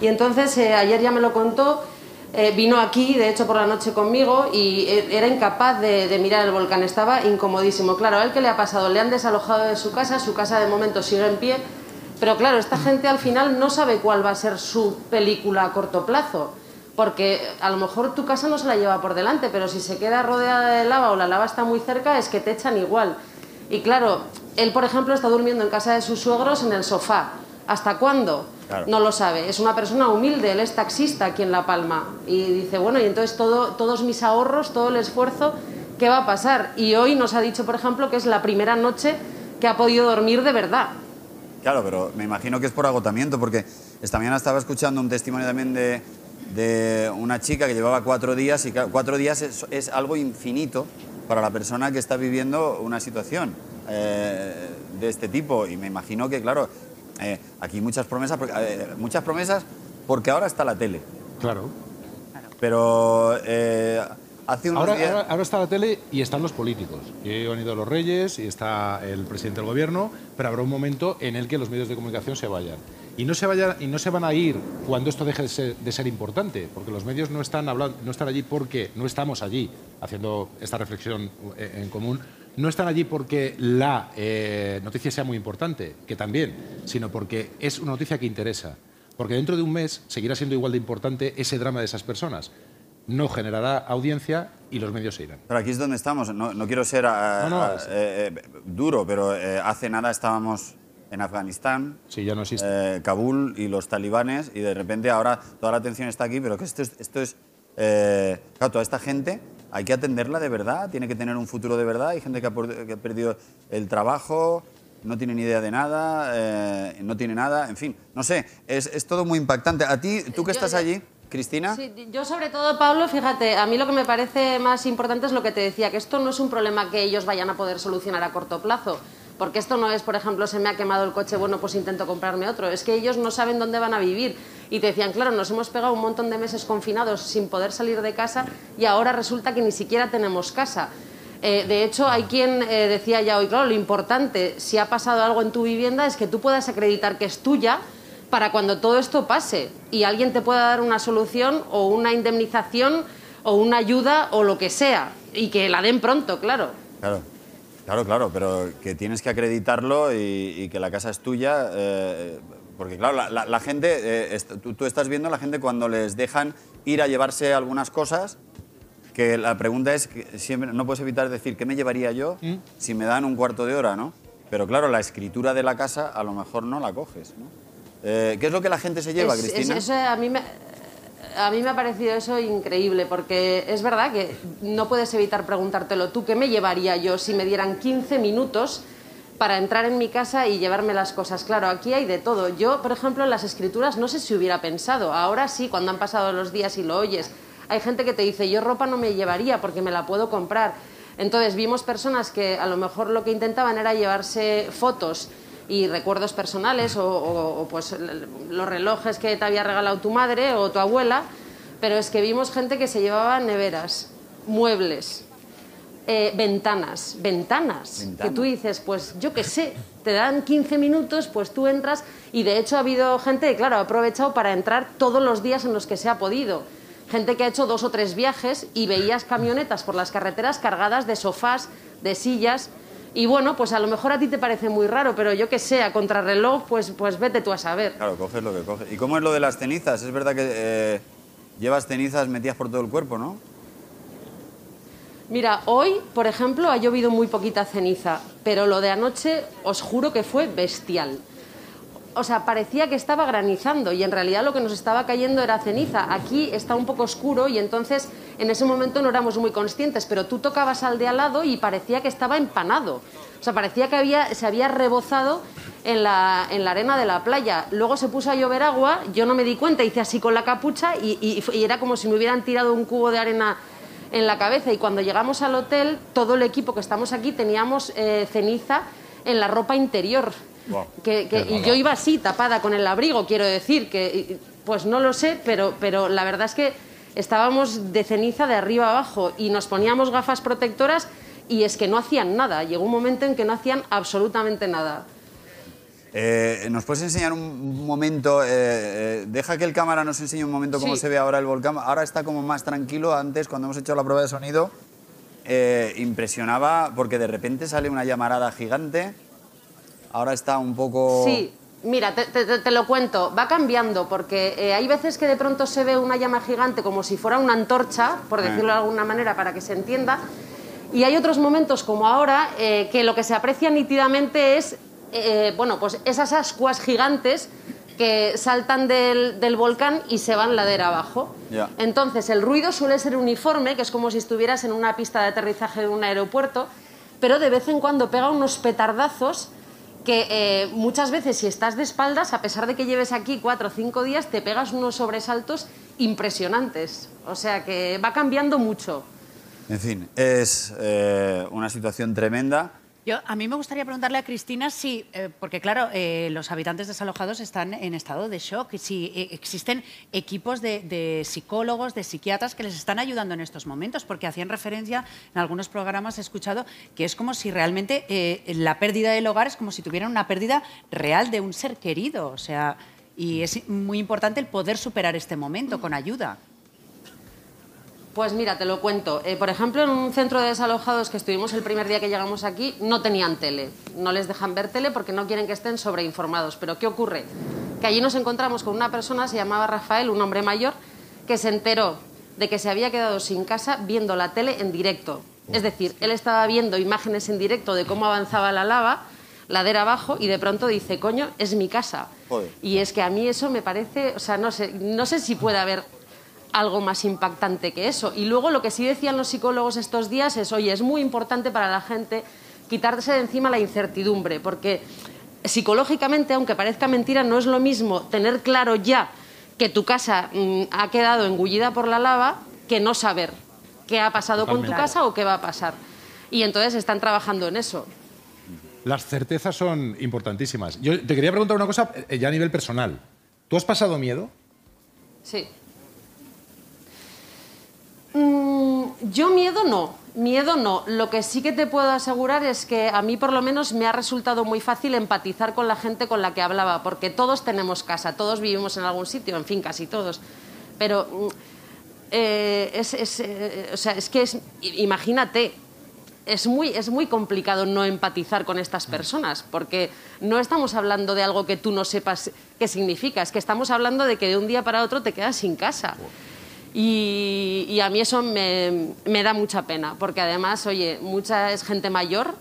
Y entonces eh, ayer ya me lo contó, eh, vino aquí, de hecho, por la noche conmigo y eh, era incapaz de, de mirar el volcán, estaba incomodísimo. Claro, ¿a él qué le ha pasado? Le han desalojado de su casa, su casa de momento sigue en pie, pero claro, esta gente al final no sabe cuál va a ser su película a corto plazo. Porque a lo mejor tu casa no se la lleva por delante, pero si se queda rodeada de lava o la lava está muy cerca, es que te echan igual. Y claro, él, por ejemplo, está durmiendo en casa de sus suegros en el sofá. ¿Hasta cuándo? Claro. No lo sabe. Es una persona humilde, él es taxista aquí en La Palma. Y dice, bueno, y entonces todo, todos mis ahorros, todo el esfuerzo, ¿qué va a pasar? Y hoy nos ha dicho, por ejemplo, que es la primera noche que ha podido dormir de verdad. Claro, pero me imagino que es por agotamiento, porque esta mañana estaba escuchando un testimonio también de, de una chica que llevaba cuatro días y cuatro días es, es algo infinito para la persona que está viviendo una situación eh, de este tipo. Y me imagino que, claro, eh, aquí muchas promesas, porque, eh, muchas promesas porque ahora está la tele. Claro. Pero eh, hace unos Ahora, días... ahora- ahora está la tele y están los políticos. Y han ido los reyes y está el presidente del gobierno, pero habrá un momento en el que los medios de comunicación se vayan. Y no se, vayan, y no se van a ir cuando esto deje de ser, de ser importante, porque los medios no están, hablando, no están allí porque no estamos allí haciendo esta reflexión en común. No están allí porque la eh, noticia sea muy importante, que también, sino porque es una noticia que interesa. Porque dentro de un mes seguirá siendo igual de importante ese drama de esas personas no generará audiencia y los medios se irán. Pero aquí es donde estamos. No, no quiero ser ah, No, no, ah, eh, eh, duro, pero eh, hace nada estábamos en Afganistán, sí, ya no existe. Kabul y los talibanes, y de repente ahora toda la atención está aquí, pero que esto es... Esto es claro, toda esta gente hay que atenderla de verdad, tiene que tener un futuro de verdad. Hay gente que ha, por- que ha perdido el trabajo, no tiene ni idea de nada, eh, no tiene nada, en fin, no sé, es, es todo muy impactante. A ti, tú que Yo- estás allí, Cristina, Sí, yo sobre todo, Pablo, fíjate, a mí lo que me parece más importante es lo que te decía, que esto no es un problema que ellos vayan a poder solucionar a corto plazo. Porque esto no es, por ejemplo, se me ha quemado el coche, bueno, pues intento comprarme otro. Es que ellos no saben dónde van a vivir. Y te decían, claro, nos hemos pegado un montón de meses confinados sin poder salir de casa y ahora resulta que ni siquiera tenemos casa. Eh, de hecho, hay quien eh, decía ya hoy, claro, lo importante, si ha pasado algo en tu vivienda, es que tú puedas acreditar que es tuya para cuando todo esto pase y alguien te pueda dar una solución o una indemnización o una ayuda o lo que sea y que la den pronto, claro. Claro, Claro, claro, pero que tienes que acreditarlo y, y que la casa es tuya. eh, porque, claro, la, la- la gente, eh, est- tú, tú estás viendo a la gente cuando les dejan ir a llevarse algunas cosas, que la pregunta es, que siempre no puedes evitar decir, ¿qué me llevaría yo si me dan un cuarto de hora, no? Pero claro, la escritura de la casa a lo mejor no la coges, ¿no? Eh, ¿Qué es lo que la gente se lleva, Es- es- Cristina? eso a mí me, a mí me ha parecido eso increíble, porque es verdad que no puedes evitar preguntártelo tú, ¿qué me llevaría yo si me dieran 15 minutos para entrar en mi casa y llevarme las cosas? Claro, aquí hay de todo. Yo, por ejemplo, en las escrituras no sé si hubiera pensado, ahora sí, cuando han pasado los días y lo oyes, hay gente que te dice, yo ropa no me llevaría porque me la puedo comprar. Entonces vimos personas que a lo mejor lo que intentaban era llevarse fotos y recuerdos personales o, o- o, pues los relojes que te había regalado tu madre o tu abuela, pero es que vimos gente que se llevaba neveras, muebles, eh, ventanas, ventanas, que tú dices, pues yo qué sé, te dan 15 minutos, pues tú entras y de hecho ha habido gente que, claro, ha aprovechado para entrar todos los días en los que se ha podido. Gente que ha hecho dos o tres viajes y veías camionetas por las carreteras cargadas de sofás, de sillas. Y bueno, pues a lo mejor a ti te parece muy raro, pero yo que sé, a contrarreloj, pues, pues vete tú a saber. Claro, coges lo que coges. ¿Y cómo es lo de las cenizas? Es verdad que eh, llevas cenizas metidas por todo el cuerpo, ¿no? Mira, hoy, por ejemplo, ha llovido muy poquita ceniza, pero lo de anoche os juro que fue bestial. O sea, parecía que estaba granizando y en realidad lo que nos estaba cayendo era ceniza. Aquí está un poco oscuro y entonces en ese momento no éramos muy conscientes, pero tú tocabas al de al lado y parecía que estaba empanado. O sea, parecía que había, se había rebozado en la, en la arena de la playa. Luego se puso a llover agua, yo no me di cuenta, hice así con la capucha y era como si me hubieran tirado un cubo de arena en la cabeza. Y cuando llegamos al hotel, todo el equipo que estamos aquí teníamos eh, ceniza en la ropa interior. Que, que- y yo iba así, tapada con el abrigo, quiero decir, que pues no lo sé, pero, pero la verdad es que estábamos de ceniza de arriba abajo y nos poníamos gafas protectoras y es que no hacían nada. Llegó un momento en que no hacían absolutamente nada. Eh, ¿Nos puedes enseñar un momento? eh, eh, deja que el cámara nos enseñe un momento cómo Sí. se ve ahora el volcán. Ahora está como más tranquilo. Antes, cuando hemos hecho la prueba de sonido, eh, impresionaba porque de repente sale una llamarada gigante. Ahora está un poco... Sí, mira, te, te- te- te lo cuento, va cambiando porque eh, hay veces que de pronto se ve una llama gigante como si fuera una antorcha, por Eh. decirlo de alguna manera para que se entienda, y hay otros momentos como ahora eh, que lo que se aprecia nítidamente es, eh, bueno, pues esas ascuas gigantes que saltan del, del volcán y se van ladera abajo. Ya. Entonces, el ruido suele ser uniforme, que es como si estuvieras en una pista de aterrizaje de un aeropuerto, pero de vez en cuando pega unos petardazos que eh, muchas veces si estás de espaldas, a pesar de que lleves aquí cuatro o cinco días, te pegas unos sobresaltos impresionantes. O sea que va cambiando mucho. En fin, es eh, una situación tremenda. Yo, a mí me gustaría preguntarle a Cristina si, eh, porque claro, eh, los habitantes desalojados están en estado de shock, si eh, existen equipos de, de psicólogos, de psiquiatras que les están ayudando en estos momentos, porque hacían referencia en algunos programas, he escuchado, que es como si realmente la pérdida del hogar es como si tuvieran una pérdida real de un ser querido, o sea, y es muy importante el poder superar este momento con ayuda. Pues mira, te lo cuento. Eh, por ejemplo, en un centro de desalojados que estuvimos el primer día que llegamos aquí, no tenían tele. No les dejan ver tele porque no quieren que estén sobreinformados. Pero ¿qué ocurre? Que allí nos encontramos con una persona, se llamaba Rafael, un hombre mayor, que se enteró de que se había quedado sin casa viendo la tele en directo. Es decir, él estaba viendo imágenes en directo de cómo avanzaba la lava, ladera abajo, y de pronto dice, coño, es mi casa. Joder. Y es que a mí eso me parece, o sea, no sé, no sé si puede haber algo más impactante que eso. Y luego lo que sí decían los psicólogos estos días es, oye, es muy importante para la gente quitarse de encima la incertidumbre, porque psicológicamente, aunque parezca mentira, no es lo mismo tener claro ya que tu casa mm, ha quedado engullida por la lava que no saber qué ha pasado con tu casa o qué va a pasar. Y entonces están trabajando en eso. Las certezas son importantísimas. Yo te quería preguntar una cosa eh, ya a nivel personal. ¿Tú has pasado miedo? Sí. Mm, yo miedo no, miedo no. Lo que sí que te puedo asegurar es que a mí por lo menos me ha resultado muy fácil empatizar con la gente con la que hablaba, porque todos tenemos casa, todos vivimos en algún sitio, en fin, casi todos. Pero mm, eh, es, es, eh, o sea, es que es, imagínate, es muy, es muy complicado no empatizar con estas personas, porque no estamos hablando de algo que tú no sepas qué significa, es que estamos hablando de que de un día para otro te quedas sin casa. Y, y a mí eso me, me da mucha pena, porque además, oye, mucha es gente mayor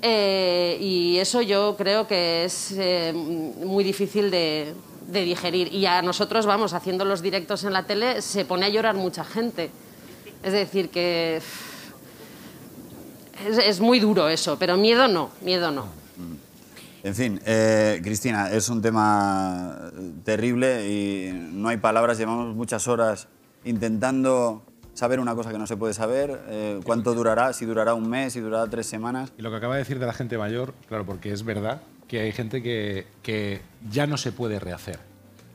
eh, y eso yo creo que es eh, muy difícil de, de digerir. Y a nosotros, vamos, haciendo los directos en la tele, se pone a llorar mucha gente. Es decir, que es, es muy duro eso, pero miedo no, miedo no. En fin, eh, Cristina, es un tema terrible y no hay palabras. Llevamos muchas horas intentando saber una cosa que no se puede saber. eh, ¿Cuánto durará? Si durará un mes, si durará tres semanas. Y lo que acaba de decir de la gente mayor, claro, porque es verdad que hay gente que, que ya no se puede rehacer.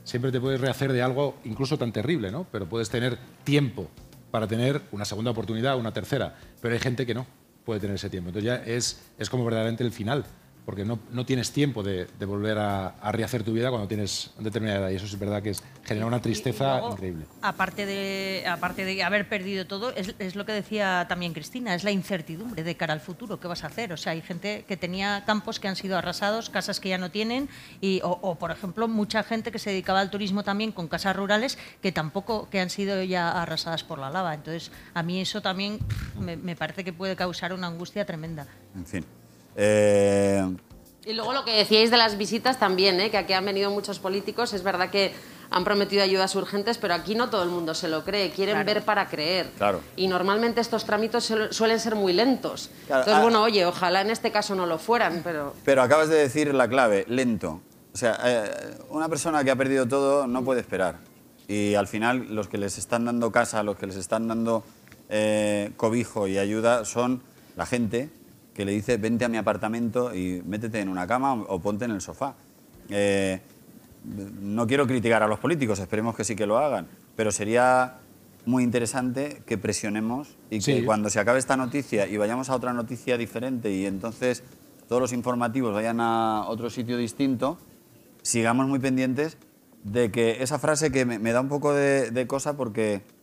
Siempre te puedes rehacer de algo incluso tan terrible, ¿no? Pero puedes tener tiempo para tener una segunda oportunidad, una tercera. Pero hay gente que no puede tener ese tiempo. Entonces ya es, es como verdaderamente el final, porque no, no tienes tiempo de, de volver a, a rehacer tu vida cuando tienes determinada edad. Y eso es verdad que es, genera una tristeza luego, increíble. Aparte de, aparte de haber perdido todo, es, es lo que decía también Cristina, es la incertidumbre de cara al futuro. ¿Qué vas a hacer? O sea, hay gente que tenía campos que han sido arrasados, casas que ya no tienen, y, o, o, por ejemplo, mucha gente que se dedicaba al turismo también con casas rurales que tampoco, que han sido ya arrasadas por la lava. Entonces, a mí eso también me, me parece que puede causar una angustia tremenda. En fin. Eh, Y luego lo que decíais de las visitas también, ¿eh? que aquí han venido muchos políticos, es verdad que han prometido ayudas urgentes, pero aquí no todo el mundo se lo cree, quieren Claro. ver para creer. Claro. Y normalmente estos trámites suel- suelen ser muy lentos. Claro, Entonces, ah- bueno, oye, ojalá en este caso no lo fueran, pero... pero acabas de decir la clave, lento. O sea, eh, una persona que ha perdido todo no puede esperar. Y al final los que les están dando casa, los que les están dando eh, cobijo y ayuda son la gente que le dice vente a mi apartamento y métete en una cama o ponte en el sofá. Eh, no quiero criticar a los políticos, esperemos que sí que lo hagan, pero sería muy interesante que presionemos y que Sí. cuando se acabe esta noticia y vayamos a otra noticia diferente y entonces todos los informativos vayan a otro sitio distinto, sigamos muy pendientes de que esa frase que me, me da un poco de, de cosa porque que,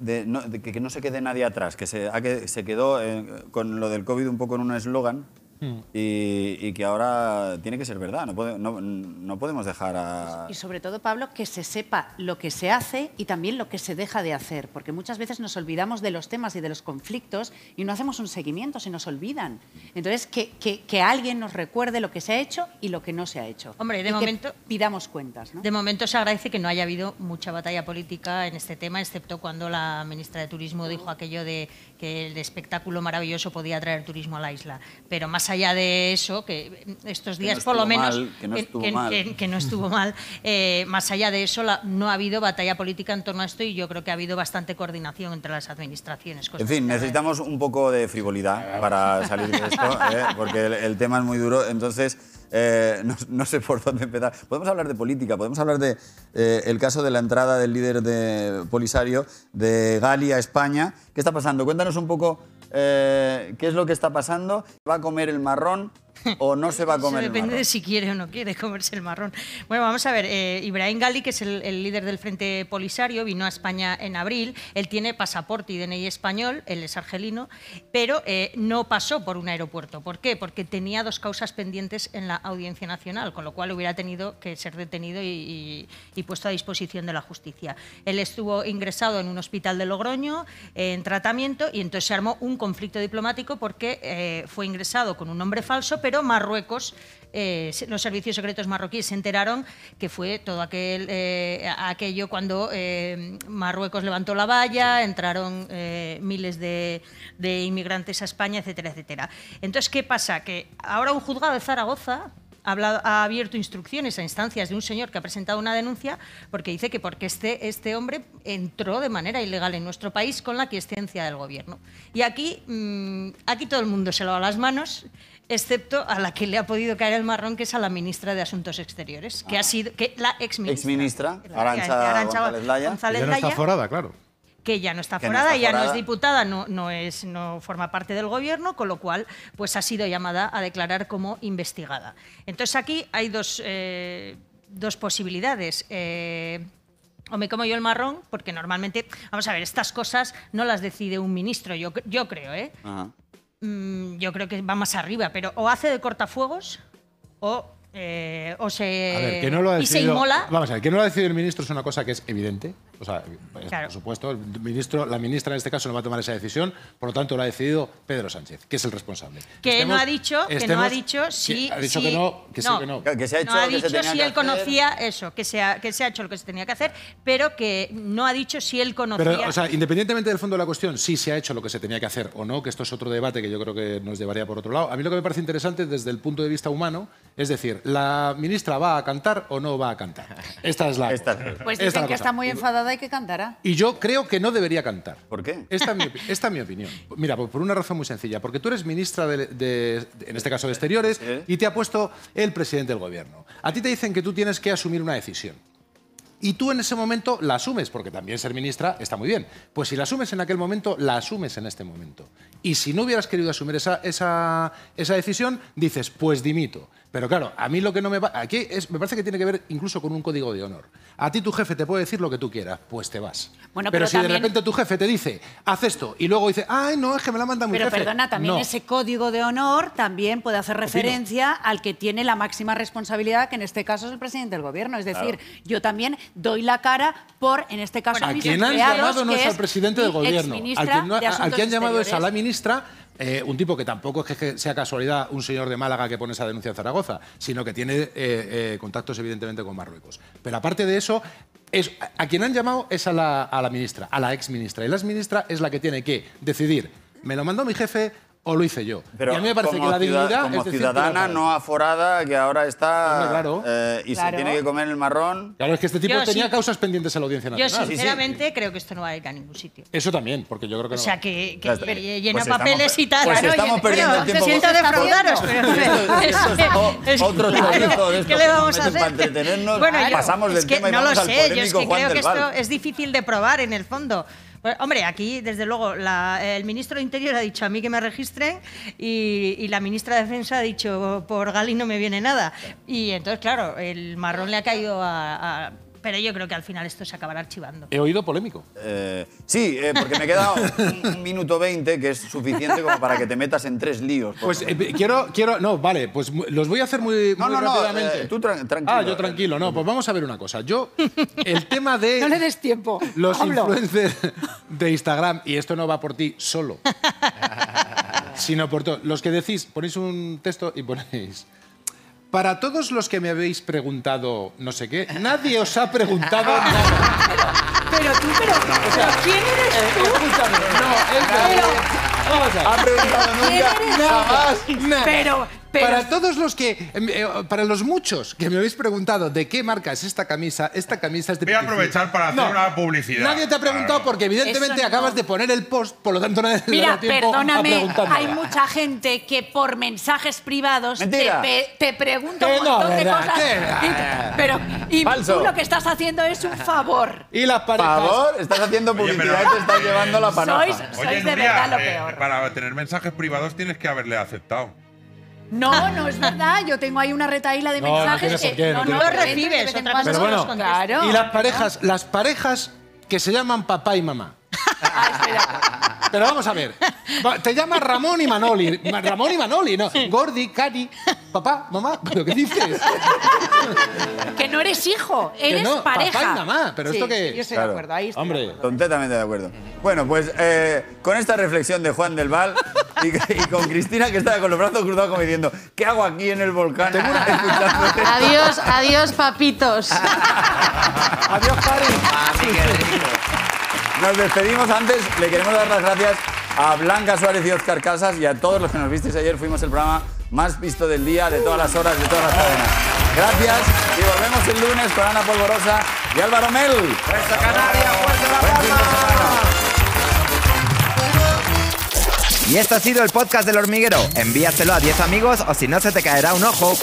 de no, de que, no se quede nadie atrás, que se, que- se quedó eh, con lo del COVID un poco en un eslogan y, y que ahora tiene que ser verdad, no, puede- no, no podemos dejar a... Y sobre todo, Pablo, que se sepa lo que se hace y también lo que se deja de hacer, porque muchas veces nos olvidamos de los temas y de los conflictos y no hacemos un seguimiento, se nos olvidan. Entonces, que, que- que alguien nos recuerde lo que se ha hecho y lo que no se ha hecho. Hombre, de Y que momento- pidamos cuentas. ¿no? De momento se agradece que no haya habido mucha batalla política en este tema, excepto cuando la ministra de Turismo dijo aquello de que el espectáculo maravilloso podía traer turismo a la isla. Pero más allá de eso, que estos Que días no por lo menos mal, que no estuvo que- mal. que- que no estuvo mal, eh, más allá de eso, la- no ha habido batalla política en torno a esto y yo creo que ha habido bastante coordinación entre las administraciones. En fin, necesitamos un poco de frivolidad para salir de esto, ¿eh? porque el, el tema es muy duro. Entonces, eh, no, sé por dónde empezar. Podemos hablar de política, podemos hablar de eh, caso de la entrada del líder de Polisario de Galia a España. ¿Qué está pasando? Cuéntanos un poco eh, qué es lo que está pasando. ¿Va a comer el marrón o no se va a Eso comer el depende marrón? de si quiere o no quiere comerse el marrón. Bueno, vamos a ver. eh, Ibrahim Gali, que es el, el líder del Frente Polisario, vino a España en abril. Él tiene pasaporte y DNI español, él es argelino, pero eh, no pasó por un aeropuerto. ¿Por qué? Porque tenía dos causas pendientes en la Audiencia Nacional, con lo cual hubiera tenido que ser detenido y, y- y puesto a disposición de la justicia. Él estuvo ingresado en un hospital de Logroño eh, en tratamiento y entonces se armó un conflicto diplomático porque eh, fue ingresado con un nombre falso, pero Marruecos, eh, los servicios secretos marroquíes se enteraron que fue todo aquel, eh, aquello cuando eh, Marruecos levantó la valla, entraron miles de, de inmigrantes a España, etcétera, etcétera. Entonces, ¿qué pasa? Que ahora un juzgado de Zaragoza ha, hablado- ha abierto instrucciones a instancias de un señor que ha presentado una denuncia porque dice que porque este, este hombre entró de manera ilegal en nuestro país con la aquiescencia del gobierno. Y aquí, mm, aquí todo el mundo se lava las manos, excepto a la que le ha podido caer el marrón, que es a la ministra de Asuntos Exteriores, que ha sido que la exministra. La- Arantxa Arantxa González Laya. González Ya no está forada, claro. que ya no está Que no forada, está ya no es diputada, no, no, es, no forma parte del gobierno, con lo cual pues ha sido llamada a declarar como investigada. Entonces aquí hay dos, eh, dos posibilidades. Eh, o me como yo el marrón, porque normalmente, vamos a ver, estas cosas no las decide un ministro, yo, yo creo, ¿eh? Ajá. Mm, yo creo que va más arriba, pero o hace de cortafuegos o, eh, o se, A ver, que no lo ha y se inmola. Vamos a ver, que no lo ha decidido el ministro es una cosa que es evidente. O sea, Claro. por supuesto, el ministro, la ministra en este caso no va a tomar esa decisión, por lo tanto lo ha decidido Pedro Sánchez, que es el responsable. Que no ha dicho, que no ha dicho si. Ha dicho si- que no, que sí, que no. Que se ha hecho no ha lo que se dicho tenía si él hacer. conocía eso, que se, ha, que se ha hecho lo que se tenía que hacer, pero que no ha dicho si él conocía. Pero, o sea, independientemente del fondo de la cuestión, si se ha hecho lo que se tenía que hacer o no, que esto es otro debate que yo creo que nos llevaría por otro lado. A mí lo que me parece interesante desde el punto de vista humano, es decir, ¿la ministra va a cantar o no va a cantar? Esta es la. Esta- Pues dicen la que cosa. está muy enfadada y que cantará. Y yo creo que no debería cantar. ¿Por qué? Esta es mi, opi- esta es mi opinión. Mira, por una razón muy sencilla. Porque tú eres ministra, de, de- de- en este caso de Exteriores, y te ha puesto el presidente del gobierno. A ti te dicen que tú tienes que asumir una decisión. Y tú en ese momento la asumes, porque también ser ministra está muy bien. Pues si la asumes en aquel momento, la asumes en este momento. Y si no hubieras querido asumir esa, esa, esa decisión, dices, pues dimito. Pero claro, a mí lo que no me va. Aquí es, me parece que tiene que ver incluso con un código de honor. A ti tu jefe te puede decir lo que tú quieras, pues te vas. Bueno, pero, pero si de repente tu jefe te dice, haz esto, y luego dice, ay, no, es que me la manda mi Pero jefe. perdona, también No. ese código de honor también puede hacer referencia al que tiene la máxima responsabilidad, que en este caso es el presidente del gobierno. Es decir, yo también doy la cara por, en este caso, A mis quien han llamado no es al presidente del gobierno. Al quien, no- al Asuntos que han llamado es a la ministra, eh, un tipo que tampoco es que sea casualidad un señor de Málaga que pone esa denuncia en Zaragoza, sino que tiene eh, eh, contactos evidentemente con Marruecos. Pero aparte de eso, es, a, quien han llamado es a la, a la ministra, a la ex ministra. Y la ex ministra es la que tiene que decidir, ¿me lo mandó mi jefe o lo hice yo? Pero y a mí me parece como que la ciudad- dignidad como es decir, ciudadana no aforada que ahora está Hombre, claro. eh, y Claro. se tiene que comer el marrón. Claro, es que este tipo Yo tenía sí. causas pendientes en la Audiencia Yo, Nacional. sinceramente, creo que esto no va a ir a ningún sitio. Eso también, porque yo creo que O no. sea, que, que lle- llena Pues estamos- papeles y tal. pues Claro, estamos perdiendo bueno, el tiempo. Se siento defraudaros, pero... O- otro chorizo de ¿Qué le vamos a hacer? para entretenernos. Bueno, yo- Pasamos del tema y no lo vamos al sé, yo es polémico que Juan creo del que esto es difícil de probar en el fondo. Pues, hombre, aquí, desde luego, la- el ministro de Interior ha dicho a mí que me registren y, y la ministra de Defensa ha dicho por Gali no me viene nada. Y entonces, claro, el marrón le ha caído a... a- pero yo creo que al final esto se acabará archivando. He oído polémico. Eh, sí, eh, porque me queda un, un minuto veinte que es suficiente como para que te metas en tres líos. Pues eh, quiero, quiero, no, vale, pues los voy a hacer muy, No, muy no, no, rápidamente. eh, tú tran- tranquilo. Ah, yo tranquilo, no, pues vamos a ver una cosa. Yo, el tema de No le des tiempo. los Hablo. influencers de Instagram, y esto no va por ti solo, sino por todos, los que decís, ponéis un texto y ponéis... Para todos los que me habéis preguntado no sé qué, nadie os ha preguntado nada. Pero tú, pero, pero ¿quién eres tú? Escúchame, no, es verdad. Vamos a ver. Ha preguntado ¿Quién nunca. Nada. Pero, pero Para todos los que, em, eh, para los muchos que me habéis preguntado de qué marca es esta camisa, esta camisa es de Voy a aprovechar para hacer No, una publicidad. Nadie te ha preguntado Claro. porque evidentemente no. acabas de poner el post, por lo tanto nadie le Mira, da tiempo a perdóname, preguntar hay mucha gente que por mensajes privados te, Mentira. te pregunta un no, montón de ¿verdad? cosas. Y- pero y Falso. tú lo que estás haciendo es un favor. Y las parejas. favor, estás haciendo Oye, publicidad pero- y te estás llevando la panoja. Sois, sois Oye, de Nuria, verdad lo eh, peor. para tener mensajes privados tienes que haberle aceptado. No, no es verdad. Yo tengo ahí una retaíla de No, no mensajes tiene por que qué, no tiene por qué. recibes, cuando otra cosa Pero bueno, claro. Y las parejas, las parejas que se llaman papá y mamá. Ah, de. Pero vamos a ver. Te llamas Ramón y Manoli. Ma- Ramón y Manoli, ¿no? Gordi, Cari, papá, mamá. ¿Pero qué dices? Que no eres hijo, Que eres no, pareja. papá y mamá. ¿Pero Sí, esto qué? sí, Yo estoy Claro. de acuerdo. Ahí estoy de Hombre. acuerdo. Completamente de acuerdo. Bueno, pues eh, con esta reflexión de Juan del Val y, y con Cristina que estaba con los brazos cruzados como diciendo, ¿qué hago aquí en el volcán? Adiós, adiós, papitos. Adiós, Cari. Nos despedimos antes, le queremos dar las gracias a Blanca Suárez y Oscar Casas y a todos los que nos visteis ayer. Fuimos el programa más visto del día, de todas las horas, de todas las cadenas. Gracias y volvemos el lunes con Ana Polvorosa y Álvaro Mel. ¡Fuerza Canaria, fuerza La semana. Y esto ha sido el podcast del hormiguero. Envíaselo a 10 amigos o si no se te caerá un ojo.